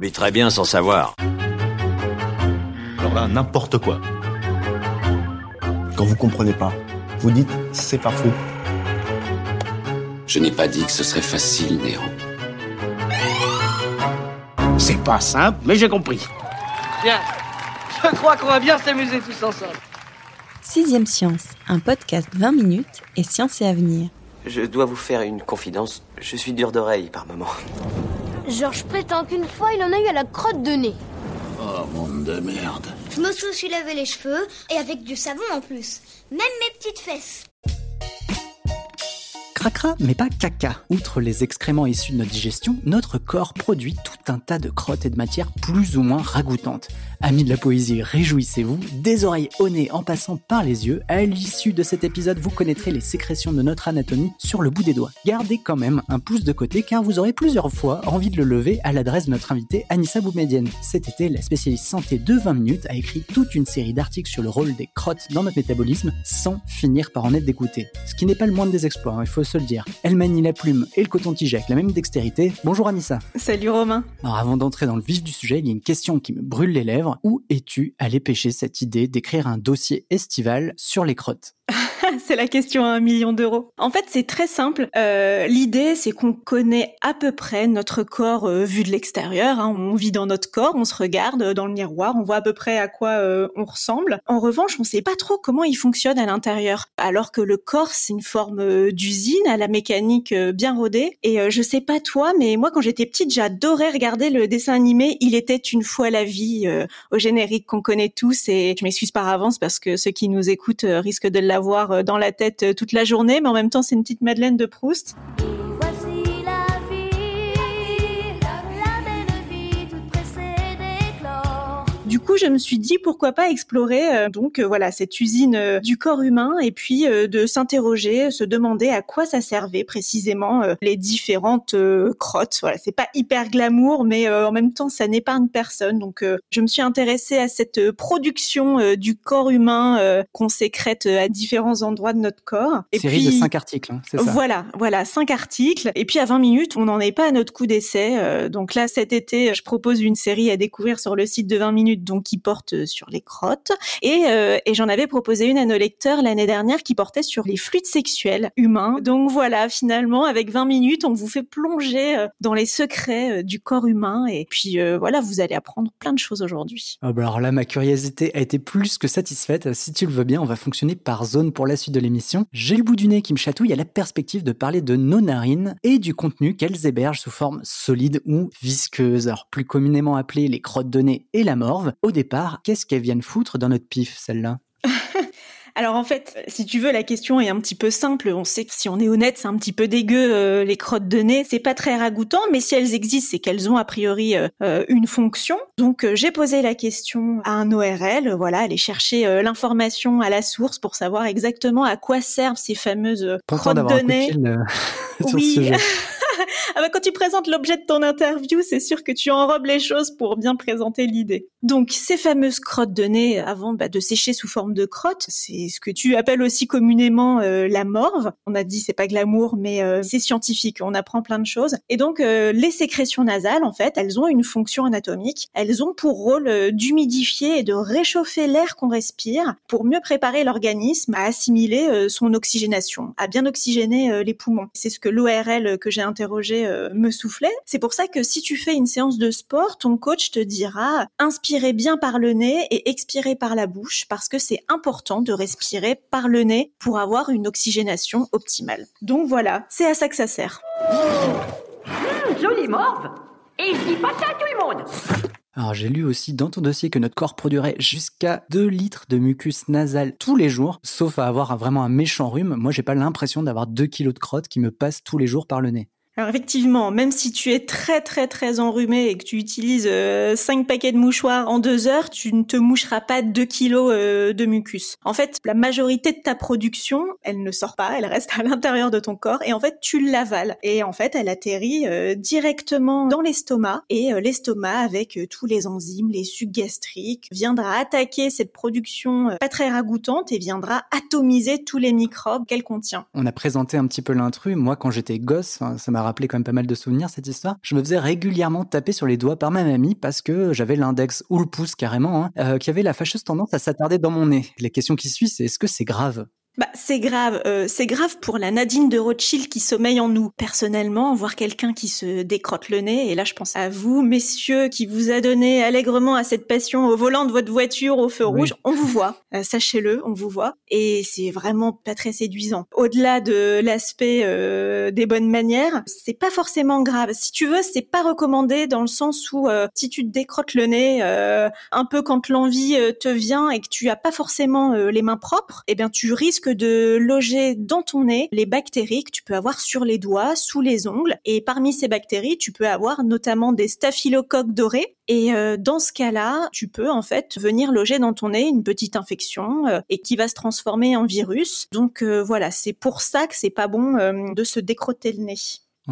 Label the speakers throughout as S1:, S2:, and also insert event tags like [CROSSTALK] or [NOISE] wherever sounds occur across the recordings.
S1: On vit très bien sans savoir.
S2: Alors là, n'importe quoi.
S3: Quand vous comprenez pas, vous dites c'est pas faux.
S4: Je n'ai pas dit que ce serait facile, Néo.
S5: C'est pas simple, mais j'ai compris.
S6: Bien, je crois qu'on va bien s'amuser tous ensemble.
S7: Sixième Science, un podcast 20 minutes et science et avenir.
S8: Je dois vous faire une confidence. Je suis dur d'oreille par moment.
S9: Georges prétend qu'une fois il en a eu à la crotte de nez.
S4: Oh, monde de merde.
S9: Je me suis lavé les cheveux et avec du savon en plus. Même mes petites fesses.
S10: Cracra, mais pas caca. Outre les excréments issus de notre digestion, notre corps produit tout un tas de crottes et de matières plus ou moins ragoûtantes. Amis de la poésie, réjouissez-vous, des oreilles au nez en passant par les yeux, à l'issue de cet épisode, vous connaîtrez les sécrétions de notre anatomie sur le bout des doigts. Gardez quand même un pouce de côté car vous aurez plusieurs fois envie de le lever à l'adresse de notre invitée Anissa Boumedienne. Cet été, la spécialiste santé de 20 minutes a écrit toute une série d'articles sur le rôle des crottes dans notre métabolisme sans finir par en être dégoûté. Ce qui n'est pas le moindre des exploits, hein, il faut se le dire. Elle manie la plume et le coton-tige avec la même dextérité. Bonjour Anissa.
S11: Salut Romain.
S10: Alors avant d'entrer dans le vif du sujet, il y a une question qui me brûle les lèvres. Où es-tu allé pêcher cette idée d'écrire un dossier estival sur les crottes? [LAUGHS] [LAUGHS]
S11: c'est la question à un million d'euros. En fait, c'est très simple. Euh, L'idée, c'est qu'on connaît à peu près notre corps euh, vu de l'extérieur. Hein. On vit dans notre corps, on se regarde euh, dans le miroir, on voit à peu près à quoi euh, on ressemble. En revanche, on ne sait pas trop comment il fonctionne à l'intérieur. Alors que le corps, c'est une forme d'usine à la mécanique bien rodée. Et je sais pas toi, mais moi, quand j'étais petite, j'adorais regarder le dessin animé Il était une fois la vie au générique qu'on connaît tous. Et je m'excuse par avance parce que ceux qui nous écoutent risquent de l'avoir dans la tête toute la journée, mais en même temps, c'est une petite Madeleine de Proust. Coup, je me suis dit pourquoi pas explorer euh, donc euh, voilà cette usine euh, du corps humain et puis de s'interroger, se demander à quoi ça servait précisément les différentes crottes. Voilà, c'est pas hyper glamour, mais en même temps, ça n'épargne personne. Donc, je me suis intéressée à cette production du corps humain qu'on sécrète à différents endroits de notre corps. Et
S10: Série de 5 articles, hein, c'est ça
S11: Voilà, voilà, cinq articles. Et puis à 20 minutes, on n'en est pas à notre coup d'essai. Donc là, cet été, je propose une série à découvrir sur le site de 20 minutes, donc qui porte euh, sur les crottes. Et, euh, et j'en avais proposé une à nos lecteurs l'année dernière qui portait sur les fluides sexuels humains. Donc voilà, finalement, avec 20 minutes, on vous fait plonger euh, dans les secrets du corps humain. Et puis voilà, vous allez apprendre plein de choses aujourd'hui.
S10: Ah bah alors là, ma curiosité a été plus que satisfaite. Si tu le veux bien, on va fonctionner par zone pour la suite de l'émission. J'ai le bout du nez qui me chatouille à la perspective de parler de nos narines et du contenu qu'elles hébergent sous forme solide ou visqueuse. Alors plus communément appelées les crottes de nez et la morve. Au départ, qu'est-ce qu'elles viennent foutre dans notre pif, celle-là? [LAUGHS]
S11: Alors en fait, si tu veux, la question est un petit peu simple. On sait que si on est honnête, c'est un petit peu dégueu euh, les crottes de nez. C'est pas très ragoûtant, mais si elles existent, c'est qu'elles ont a priori euh, euh, une fonction. Donc euh, j'ai posé la question à un ORL. Voilà, aller chercher l'information à la source pour savoir exactement à quoi servent ces fameuses crottes de nez. [LAUGHS]
S10: sur
S11: Oui.
S10: ce. [LAUGHS]
S11: Ah bah, quand tu présentes l'objet de ton interview, c'est sûr que tu enrobes les choses pour bien présenter l'idée. Donc, ces fameuses crottes de nez, avant bah, de sécher sous forme de crottes, c'est ce que tu appelles aussi communément euh, la morve. On a dit c'est pas glamour, mais euh, c'est scientifique. On apprend plein de choses. Et donc, euh, les sécrétions nasales, en fait, elles ont une fonction anatomique. Elles ont pour rôle d'humidifier et de réchauffer l'air qu'on respire pour mieux préparer l'organisme à assimiler son oxygénation, à bien oxygéner les poumons. C'est ce que l'ORL que j'ai interrogé euh, me soufflait. C'est pour ça que si tu fais une séance de sport, ton coach te dira inspirez bien par le nez et expirez par la bouche parce que c'est important de respirer par le nez pour avoir une oxygénation optimale. Donc voilà, c'est à ça que ça sert.
S12: Mmh, jolie morve Et je dis pas ça à tout le monde
S10: Alors j'ai lu aussi dans ton dossier que notre corps produirait jusqu'à 2 litres de mucus nasal tous les jours, sauf à avoir un- vraiment un méchant rhume. Moi j'ai pas l'impression d'avoir 2 kilos de crottes qui me passent tous les jours par le nez.
S11: Alors effectivement, même si tu es très très très enrhumé et que tu utilises 5 euh, paquets de mouchoirs en 2 heures, tu ne te moucheras pas 2 kilos euh, de mucus. En fait, la majorité de ta production, elle ne sort pas, elle reste à l'intérieur de ton corps et en fait tu l'avales. Et en fait, elle atterrit euh, directement dans l'estomac et l'estomac avec tous les enzymes, les sucs gastriques, viendra attaquer cette production pas très ragoûtante et viendra atomiser tous les microbes qu'elle contient.
S10: On a présenté un petit peu l'intrus. Moi, quand j'étais gosse, ça m'a rappelé quand même pas mal de souvenirs cette histoire. Je me faisais régulièrement taper sur les doigts par ma mamie parce que j'avais l'index ou le pouce carrément, hein, euh, qui avait la fâcheuse tendance à s'attarder dans mon nez. La question qui suit, c'est est-ce que c'est grave?
S11: Bah, c'est grave. Euh, c'est grave pour la Nadine de Rothschild qui sommeille en nous. Personnellement, voir quelqu'un qui se décrotte le nez, et là je pense à vous, messieurs, qui vous a donné allègrement à cette passion au volant de votre voiture au feu rouge, on vous voit. Euh, sachez-le, on vous voit. Et c'est vraiment pas très séduisant. Au-delà de l'aspect euh, des bonnes manières, c'est pas forcément grave. Si tu veux, c'est pas recommandé dans le sens où si tu te décrottes le nez un peu quand l'envie te vient et que tu as pas forcément les mains propres, eh bien tu risques que de loger dans ton nez les bactéries que tu peux avoir sur les doigts, sous les ongles. Et parmi ces bactéries, tu peux avoir notamment des staphylocoques dorés. Et euh, dans ce cas-là, tu peux en fait venir loger dans ton nez une petite infection euh, et qui va se transformer en virus. Donc euh, voilà, c'est pour ça que c'est pas bon de se décrotter le nez.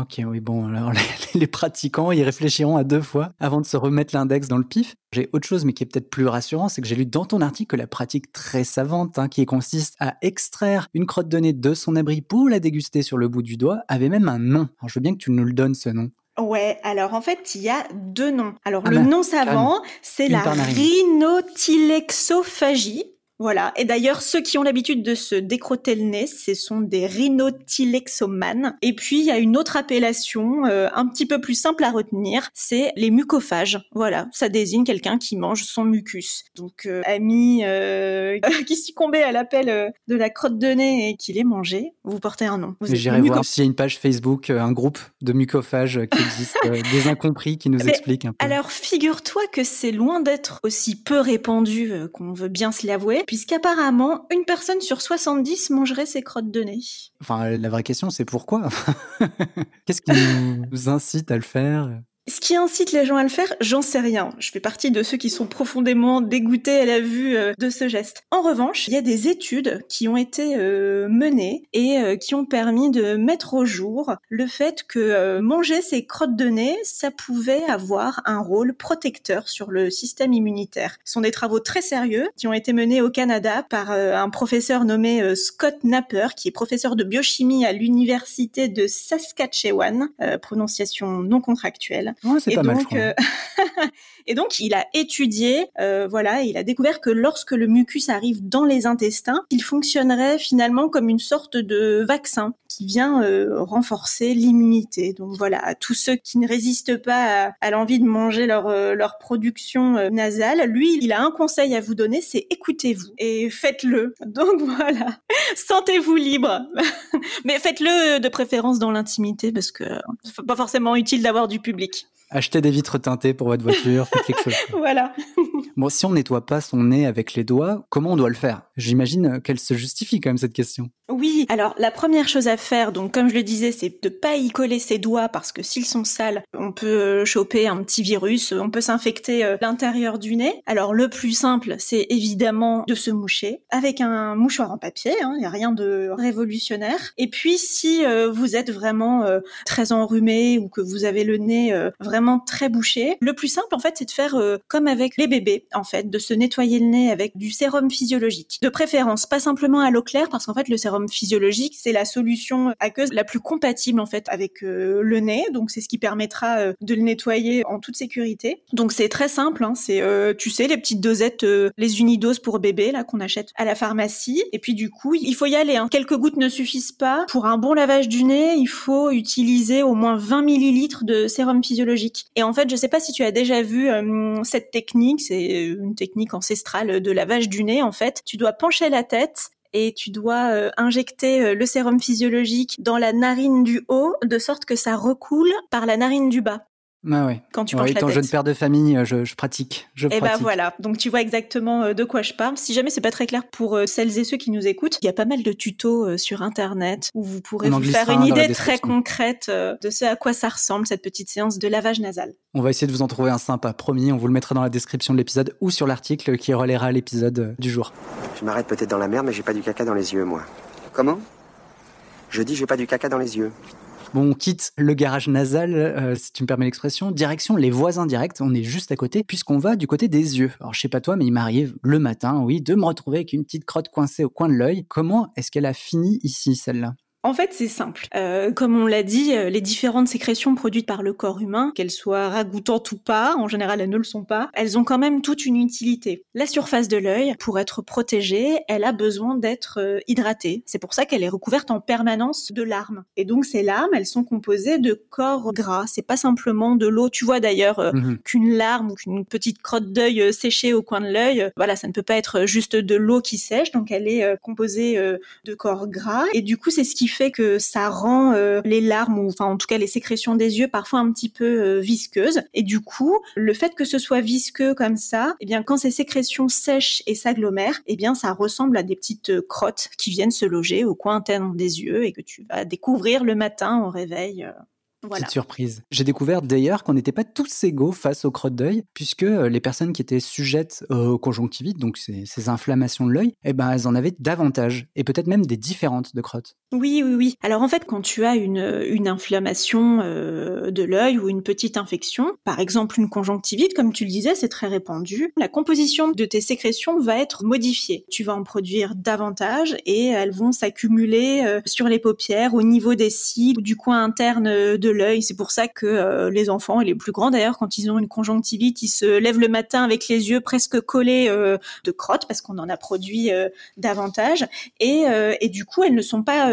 S10: Ok, oui, bon, alors [LAUGHS] les, pratiquants, ils réfléchiront à deux fois avant de se remettre l'index dans le pif. J'ai autre chose, mais qui est peut-être plus rassurant, c'est que j'ai lu dans ton article que la pratique très savante, hein, qui consiste à extraire une crotte de nez de son abri pour la déguster sur le bout du doigt, avait même un nom. Alors je veux bien que tu nous le donnes, ce nom.
S11: Ouais, alors en fait, il y a deux noms. Alors ah le bah, nom savant, c'est la rhinotilexophagie. Voilà. Et d'ailleurs, ceux qui ont l'habitude de se décrotter le nez, ce sont des rhinotilexomanes. Et puis, il y a une autre appellation, euh, un petit peu plus simple à retenir, c'est les mucophages. Voilà. Ça désigne quelqu'un qui mange son mucus. Donc, euh, ami euh, [LAUGHS] qui succombait à l'appel de la crotte de nez et qui les mangeait, vous portez un nom.
S10: J'irai voir s'il y a une page Facebook, un groupe de mucophages qui existe, des incompris qui nous [LAUGHS] expliquent un peu.
S11: Alors, figure-toi que c'est loin d'être aussi peu répandu qu'on veut bien se l'avouer puisqu'apparemment, une personne sur 70 mangerait ses crottes de nez.
S10: Enfin, la vraie question, c'est pourquoi? [LAUGHS] Qu'est-ce qui nous incite à le faire?
S11: Ce qui incite les gens à le faire, j'en sais rien. Je fais partie de ceux qui sont profondément dégoûtés à la vue euh, de ce geste. En revanche, il y a des études qui ont été euh, menées et euh, qui ont permis de mettre au jour le fait que manger ses crottes de nez, ça pouvait avoir un rôle protecteur sur le système immunitaire. Ce sont des travaux très sérieux qui ont été menés au Canada par un professeur nommé Scott Napper, qui est professeur de biochimie à l'université de Saskatchewan, prononciation non contractuelle
S10: et donc, euh, [LAUGHS]
S11: et donc, il a étudié, euh, voilà, il a découvert que lorsque le mucus arrive dans les intestins, il fonctionnerait finalement comme une sorte de vaccin qui vient euh, renforcer l'immunité. Donc voilà, à tous ceux qui ne résistent pas à, l'envie de manger leur, leur production nasale, lui, il a un conseil à vous donner, c'est écoutez-vous et faites-le. [LAUGHS] Donc voilà, [LAUGHS] sentez-vous libre, mais faites-le de préférence dans l'intimité parce que c'est pas forcément utile d'avoir du public.
S10: Achetez des vitres teintées pour votre voiture, faites quelque chose. [LAUGHS]
S11: voilà.
S10: Bon, si on nettoie pas son nez avec les doigts, comment on doit le faire? J'imagine qu'elle se justifie quand même cette question.
S11: Oui, alors la première chose à faire, donc comme je le disais, c'est de pas y coller ses doigts parce que s'ils sont sales, on peut euh, choper un petit virus, on peut s'infecter euh, l'intérieur du nez. Alors le plus simple, c'est évidemment de se moucher avec un mouchoir en papier, il hein, n'y a rien de révolutionnaire. Et puis si euh, vous êtes vraiment très enrhumé ou que vous avez le nez vraiment très bouché, le plus simple en fait, c'est de faire comme avec les bébés, en fait, de se nettoyer le nez avec du sérum physiologique. De préférence, pas simplement à l'eau claire parce qu'en fait le sérum physiologique, c'est la solution aqueuse la plus compatible en fait avec euh, le nez. Donc c'est ce qui permettra euh, de le nettoyer en toute sécurité. Donc c'est très simple. Hein. c'est euh, tu sais les petites dosettes, les unidoses pour bébé là qu'on achète à la pharmacie. Et puis du coup il faut y aller. Hein. Quelques gouttes ne suffisent pas. Pour un bon lavage du nez, il faut utiliser au moins 20 millilitres de sérum physiologique. Et en fait je sais pas si tu as déjà vu cette technique. C'est une technique ancestrale de lavage du nez en fait. Tu dois pencher la tête et tu dois euh, injecter euh, le sérum physiologique dans la narine du haut de sorte que ça recoule par la narine du bas.
S10: Ah ouais.
S11: Quand tu
S10: ouais,
S11: penches la
S10: étant
S11: tête.
S10: jeune père de famille, euh, je, je pratique. Je
S11: Et ben
S10: pratique.
S11: voilà, donc tu vois exactement euh, de quoi je parle. Si jamais c'est pas très clair pour euh, celles et ceux qui nous écoutent, il y a pas mal de tutos sur internet où vous pourrez vous faire
S10: un
S11: une idée très concrète de ce à quoi ça ressemble cette petite séance de lavage nasal.
S10: On va essayer de vous en trouver un sympa, promis. On vous le mettra dans la description de l'épisode ou sur l'article qui relaiera l'épisode du jour.
S13: Je m'arrête peut-être dans la mer, mais j'ai pas du caca dans les yeux, moi. Comment? Je dis j'ai pas du caca dans les yeux.
S10: Bon, on quitte le garage nasal, euh, si tu me permets l'expression, direction les voisins directs. On est juste à côté, puisqu'on va du côté des yeux. Alors, je sais pas toi, mais il m'arrive le matin, oui, de me retrouver avec une petite crotte coincée au coin de l'œil. Comment est-ce qu'elle a fini ici, celle-là?
S11: En fait, c'est simple. Euh, comme on l'a dit, euh, les différentes sécrétions produites par le corps humain, qu'elles soient ragoûtantes ou pas, en général elles ne le sont pas, elles ont quand même toute une utilité. La surface de l'œil, pour être protégée, elle a besoin d'être euh, hydratée. C'est pour ça qu'elle est recouverte en permanence de larmes. Et donc ces larmes, elles sont composées de corps gras. C'est pas simplement de l'eau. Tu vois d'ailleurs euh,
S10: Mhm.
S11: qu'une larme ou qu'une petite crotte d'œil séchée au coin de l'œil, voilà, ça ne peut pas être juste de l'eau qui sèche. Donc elle est euh, composée de corps gras. Et du coup, c'est ce qui fait que ça rend euh, les larmes, ou enfin en tout cas les sécrétions des yeux, parfois un petit peu euh, visqueuses. Et du coup, le fait que ce soit visqueux comme ça, eh bien quand ces sécrétions sèchent et s'agglomèrent, eh bien ça ressemble à des petites euh, crottes qui viennent se loger au coin interne des yeux et que tu vas découvrir le matin au réveil. Voilà.
S10: Petite surprise. J'ai découvert d'ailleurs qu'on n'était pas tous égaux face aux crottes d'œil, puisque euh, les personnes qui étaient sujettes aux conjonctivites, donc ces, ces inflammations de l'œil, eh ben, elles en avaient davantage, et peut-être même des différentes de crottes.
S11: Oui, oui, oui. Alors en fait, quand tu as une, une inflammation euh, de l'œil ou une petite infection, par exemple une conjonctivite, comme tu le disais, c'est très répandu, la composition de tes sécrétions va être modifiée. Tu vas en produire davantage et elles vont s'accumuler euh, sur les paupières, au niveau des cils, ou du coin interne euh, de l'œil. C'est pour ça que euh, les enfants et les plus grands d'ailleurs, quand ils ont une conjonctivite, ils se lèvent le matin avec les yeux presque collés euh, de crottes parce qu'on en a produit euh, davantage. Et, et du coup, elles ne sont pas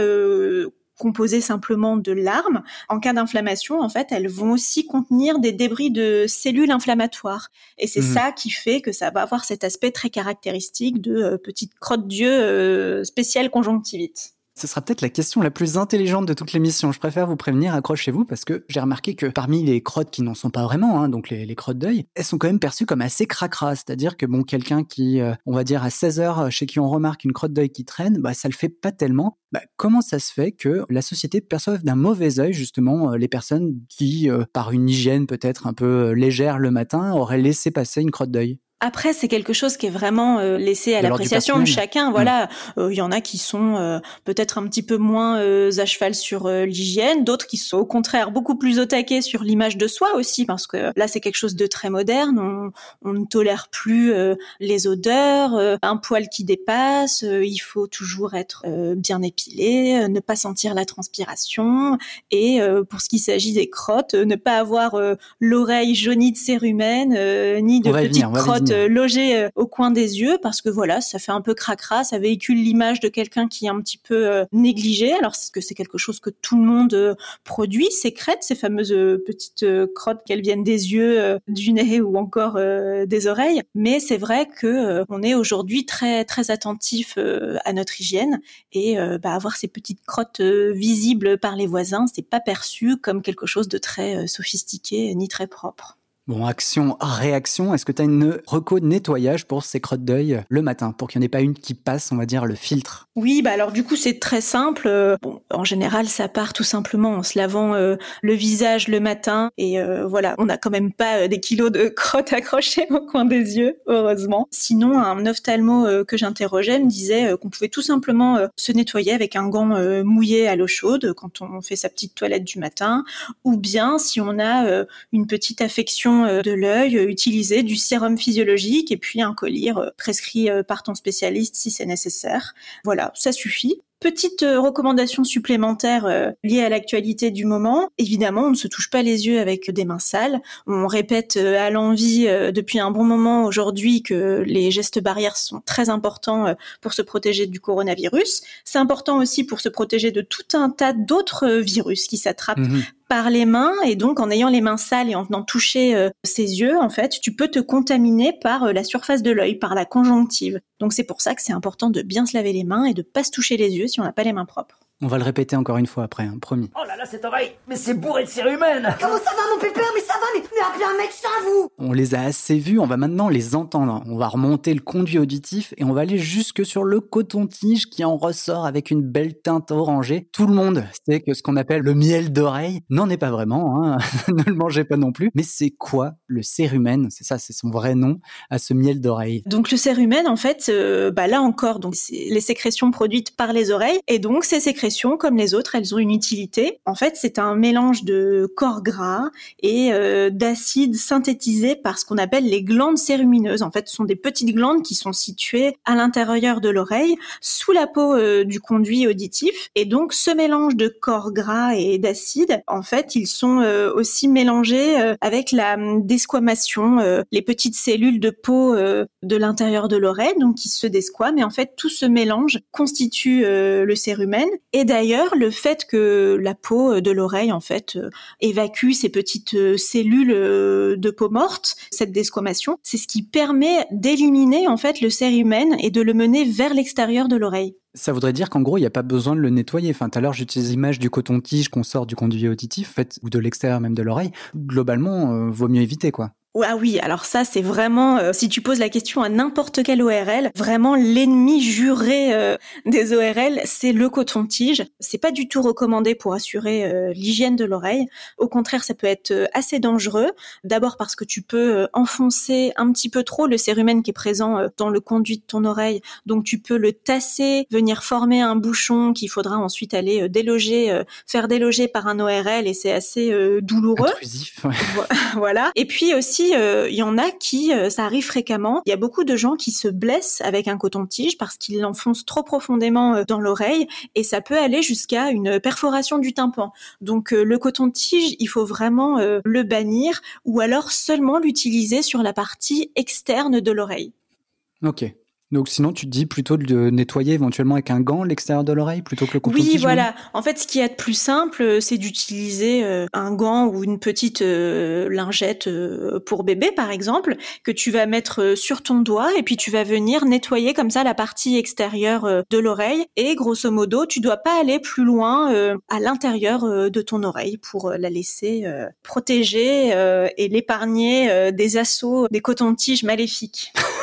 S11: composées simplement de larmes. En cas d'inflammation, en fait, elles vont aussi contenir des débris de cellules inflammatoires. Et c'est
S10: Mhm.
S11: ça qui fait que ça va avoir cet aspect très caractéristique de euh, petite crotte d'yeux euh, spéciale conjonctivite.
S10: Ce sera peut-être la question la plus intelligente de toute l'émission. Je préfère vous prévenir, accrochez-vous, parce que j'ai remarqué que parmi les crottes qui n'en sont pas vraiment, hein, donc les, crottes d'œil, elles sont quand même perçues comme assez cracra. C'est-à-dire que bon, quelqu'un qui, euh, on va dire à 16 heures, chez qui on remarque une crotte d'œil qui traîne, bah ça le fait pas tellement. Bah, comment ça se fait que la société perçoive d'un mauvais œil justement euh, les personnes qui, euh, par une hygiène peut-être un peu euh, légère le matin, auraient laissé passer une crotte d'œil?
S11: Après, c'est quelque chose qui est vraiment euh, laissé à l'appréciation de chacun. Voilà, Euh, il y en a qui sont euh, peut-être un petit peu moins euh, à cheval sur euh, l'hygiène, d'autres qui sont au contraire beaucoup plus au taquet sur l'image de soi aussi, parce que là, c'est quelque chose de très moderne. On, on ne tolère plus euh, les odeurs, euh, un poil qui dépasse. euh, il faut toujours être euh, bien épilé, euh, ne pas sentir la transpiration, et euh, pour ce qui s'agit des crottes, euh, ne pas avoir euh, l'oreille jaunie de cérumen, euh, ni de petites
S10: venir,
S11: crottes
S10: venir.
S11: euh, logées euh, au coin des yeux, parce que voilà, ça fait un peu cracra, ça véhicule l'image de quelqu'un qui est un petit peu euh, négligé, alors que c'est quelque chose que tout le monde produit, sécrète, ces fameuses petites crottes, qu'elles viennent des yeux, du nez ou encore des oreilles, mais c'est vrai que on est aujourd'hui très très attentif à notre hygiène et bah, avoir ces petites crottes visibles par les voisins, c'est pas perçu comme quelque chose de très sophistiqué ni très propre.
S10: Bon, action, réaction. Est-ce que tu as une reco de nettoyage pour ces crottes d'œil le matin, pour qu'il n'y en ait pas une qui passe, on va dire, le filtre?
S11: Oui, bah alors du coup c'est très simple. Euh, en général ça part tout simplement en se lavant euh, le visage le matin et euh, voilà, on n'a quand même pas des kilos de [LAUGHS] crottes accrochées au coin des yeux, heureusement. Sinon, un ophtalmo que j'interrogeais me disait qu'on pouvait tout simplement se nettoyer avec un gant mouillé à l'eau chaude quand on fait sa petite toilette du matin, ou bien si on a une petite affection euh, de l'œil, euh, utiliser du sérum physiologique et puis un collyre euh, prescrit par ton spécialiste si c'est nécessaire. Voilà, ça suffit. Petite euh, recommandation supplémentaire euh, liée à l'actualité du moment. Évidemment, on ne se touche pas les yeux avec des mains sales. On répète euh, à l'envie depuis un bon moment aujourd'hui que les gestes barrières sont très importants pour se protéger du coronavirus. C'est important aussi pour se protéger de tout un tas d'autres virus qui s'attrapent
S10: Mhm.
S11: par les mains et donc en ayant les mains sales et en venant toucher euh, ses yeux, en fait, tu peux te contaminer par euh, la surface de l'œil, par la conjonctive. Donc c'est pour ça que c'est important de bien se laver les mains et de pas se toucher les yeux si on n'a pas les mains propres.
S10: On va le répéter encore une fois après, hein, promis.
S12: Oh là là, cette oreille Mais c'est bourré de cérumen
S14: Comment ça va, mon pépère? Mais ça va, mais vous
S10: On les a assez vus, on va maintenant les entendre. On va remonter le conduit auditif et on va aller jusque sur le coton-tige qui en ressort avec une belle teinte orangée. Tout le monde sait que ce qu'on appelle le miel d'oreille n'en est pas vraiment, hein. [LAUGHS] ne le mangez pas non plus. Mais c'est quoi le cérumen C'est ça, c'est son vrai nom à ce miel d'oreille.
S11: Donc le cérumen, en fait, euh, bah là encore, donc c'est les sécrétions produites par les oreilles et donc ces sécrétions, comme les autres, elles ont une utilité. En fait, c'est un mélange de corps gras et euh, d'acides par ce qu'on appelle les glandes cérumineuses. En fait, ce sont des petites glandes qui sont situées à l'intérieur de l'oreille, sous la peau euh, du conduit auditif. Et donc, ce mélange de corps gras et d'acides, en fait, ils sont euh, aussi mélangés euh, avec la hum, desquamation, les petites cellules de peau de l'intérieur de l'oreille, donc qui se desquament. Et en fait, tout ce mélange constitue le cérumen. Et d'ailleurs, le fait que la peau de l'oreille, en fait, évacue ces petites cellules de peau morte, cette desquamation, c'est ce qui permet d'éliminer en fait le cérumen et de le mener vers l'extérieur de l'oreille.
S10: Ça voudrait dire qu'en gros, il n'y a pas besoin de le nettoyer. Enfin, tout à l'heure, j'utilise l'image du coton-tige qu'on sort du conduit auditif, en fait, ou de l'extérieur même de l'oreille. Globalement, euh, vaut mieux éviter, quoi.
S11: Ah oui, alors ça c'est vraiment, euh, si tu poses la question à n'importe quel ORL, vraiment l'ennemi juré euh, des ORL, c'est le coton-tige. C'est pas du tout recommandé pour assurer euh, l'hygiène de l'oreille. Au contraire, ça peut être assez dangereux. D'abord parce que tu peux enfoncer un petit peu trop le cérumen qui est présent dans le conduit de ton oreille. Donc tu peux le tasser, venir former un bouchon qu'il faudra ensuite aller déloger, faire déloger par un ORL et c'est assez douloureux.
S10: Intrusif, ouais. [LAUGHS]
S11: voilà. Et puis aussi, euh, il y en a qui, euh, ça arrive fréquemment, il y a beaucoup de gens qui se blessent avec un coton-tige parce qu'ils l'enfoncent trop profondément euh, dans l'oreille et ça peut aller jusqu'à une perforation du tympan. Donc le coton-tige, il faut vraiment le bannir ou alors seulement l'utiliser sur la partie externe de l'oreille.
S10: Ok. Donc sinon, tu te dis plutôt de nettoyer éventuellement avec un gant l'extérieur de l'oreille plutôt que le coton-tige
S11: Oui, voilà. En fait, ce qui est de plus simple, euh, c'est d'utiliser euh, un gant ou une petite euh, lingette pour bébé, par exemple, que tu vas mettre sur ton doigt et puis tu vas venir nettoyer comme ça la partie extérieure de l'oreille. Et grosso modo, tu dois pas aller plus loin à l'intérieur de ton oreille pour la laisser protégée euh, et l'épargner des assauts des cotons-tiges maléfiques. [LAUGHS]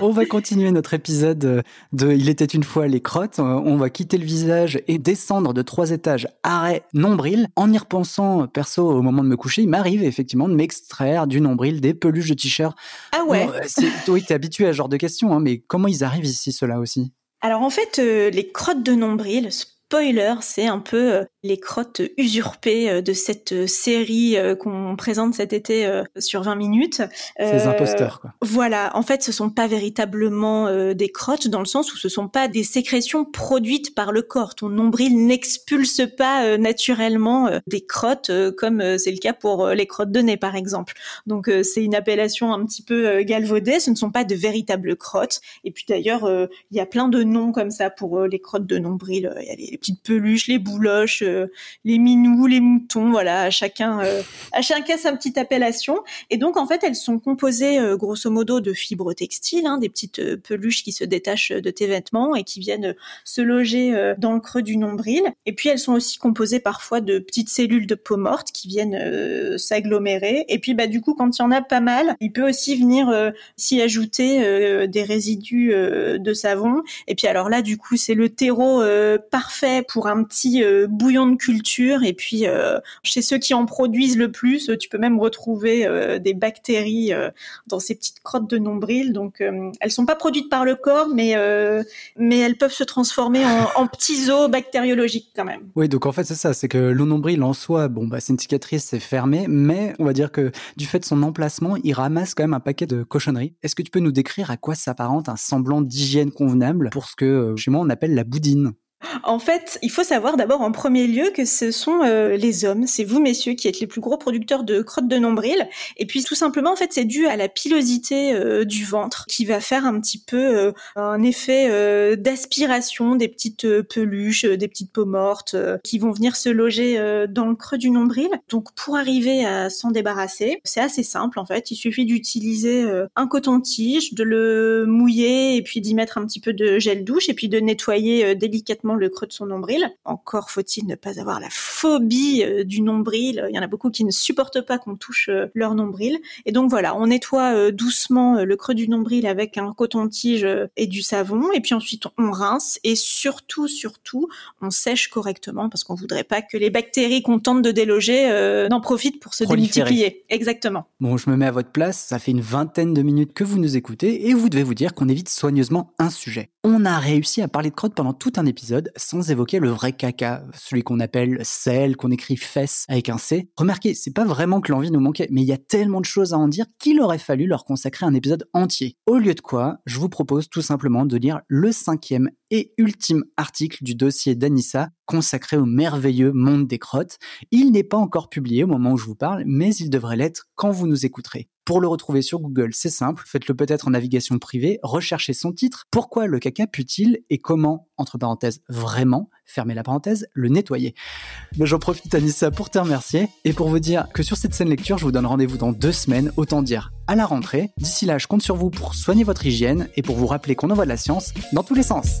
S10: on va continuer notre épisode de Il était une fois les crottes. On va quitter le visage et descendre de trois étages arrêt nombril. En y repensant, perso, au moment de me coucher, il m'arrive effectivement de m'extraire du nombril des peluches de t-shirt.
S11: Ah ouais.
S10: Bon, euh, oui, t'es habitué à ce genre de questions, hein, mais comment ils arrivent ici, ceux-là aussi?
S11: Alors en fait, euh, les crottes de nombril, spoiler, c'est un peu euh, les crottes usurpées euh, de cette euh, série euh, qu'on présente cet été sur 20 minutes.
S10: Ces
S11: Euh,
S10: imposteurs, quoi.
S11: Voilà, en fait, ce sont pas véritablement des crottes dans le sens où ce sont pas des sécrétions produites par le corps. Ton nombril n'expulse pas naturellement des crottes comme c'est le cas pour les crottes de nez par exemple. Donc c'est une appellation un petit peu galvaudée, ce ne sont pas de véritables crottes. Et puis d'ailleurs, il y a plein de noms comme ça pour les crottes de nombril. Il y a les petites peluches, les bouloches, euh, les minous, les moutons, voilà, à chacun, euh, à chacun sa petite appellation. Et donc en fait, elles sont composées euh, grosso modo de fibres textiles, hein, des petites euh, peluches qui se détachent de tes vêtements et qui viennent se loger dans le creux du nombril. Et puis elles sont aussi composées parfois de petites cellules de peau morte qui viennent s'agglomérer. Et puis bah du coup, quand il y en a pas mal, il peut aussi venir s'y ajouter des résidus de savon. Et puis alors là, du coup, c'est le terreau parfait pour un petit euh, de culture. Et puis euh, chez ceux qui en produisent le plus, tu peux même retrouver euh, des bactéries euh, dans ces petites crottes de nombril. Donc elles sont pas produites par le corps, mais mais elles peuvent se transformer en, [LAUGHS] en petits os bactériologiques quand même.
S10: Oui, donc en fait, c'est ça, c'est que le nombril en soi, bon, bah, c'est une cicatrice, c'est fermé, mais on va dire que du fait de son emplacement, il ramasse quand même un paquet de cochonneries. Est-ce que tu peux nous décrire à quoi s'apparente un semblant d'hygiène convenable pour ce que chez moi on appelle la boudine?
S11: En fait, il faut savoir d'abord en premier lieu que ce sont euh, les hommes, c'est vous messieurs qui êtes les plus gros producteurs de crottes de nombril. Et puis tout simplement, en fait, c'est dû à la pilosité euh, du ventre qui va faire un petit peu euh, un effet d'aspiration des petites peluches, des petites peaux mortes qui vont venir se loger dans le creux du nombril. Donc pour arriver à s'en débarrasser, c'est assez simple en fait. Il suffit d'utiliser un coton-tige, de le mouiller et puis d'y mettre un petit peu de gel douche et puis de nettoyer délicatement le creux de son nombril. Encore faut-il ne pas avoir la phobie euh, du nombril. Il y en a beaucoup qui ne supportent pas qu'on touche euh, leur nombril. Et donc voilà, on nettoie euh, doucement le creux du nombril avec un coton-tige et du savon. Et puis ensuite, on rince. Et surtout, surtout, on sèche correctement parce qu'on voudrait pas que les bactéries qu'on tente de déloger n'en profitent pour se démultiplier. Exactement.
S10: Bon, je me mets à votre place. Ça fait une vingtaine de minutes que vous nous écoutez et vous devez vous dire qu'on évite soigneusement un sujet. On a réussi à parler de crotte pendant tout un épisode sans évoquer le vrai caca, celui qu'on appelle sel, qu'on écrit fesse avec un C. Remarquez, c'est pas vraiment que l'envie nous manquait, mais il y a tellement de choses à en dire qu'il aurait fallu leur consacrer un épisode entier. Au lieu de quoi, je vous propose tout simplement de lire le cinquième et ultime article du dossier d'Anissa consacré au merveilleux monde des crottes. Il n'est pas encore publié au moment où je vous parle, mais il devrait l'être quand vous nous écouterez. Pour le retrouver sur Google, c'est simple, faites-le peut-être en navigation privée, recherchez son titre, pourquoi le caca pue-t-il et comment, entre parenthèses, vraiment, fermez la parenthèse, le nettoyer? J'en profite Anissa pour te remercier et pour vous dire que sur cette scène lecture, je vous donne rendez-vous dans deux semaines, autant dire à la rentrée. D'ici là, je compte sur vous pour soigner votre hygiène et pour vous rappeler qu'on envoie de la science dans tous les sens.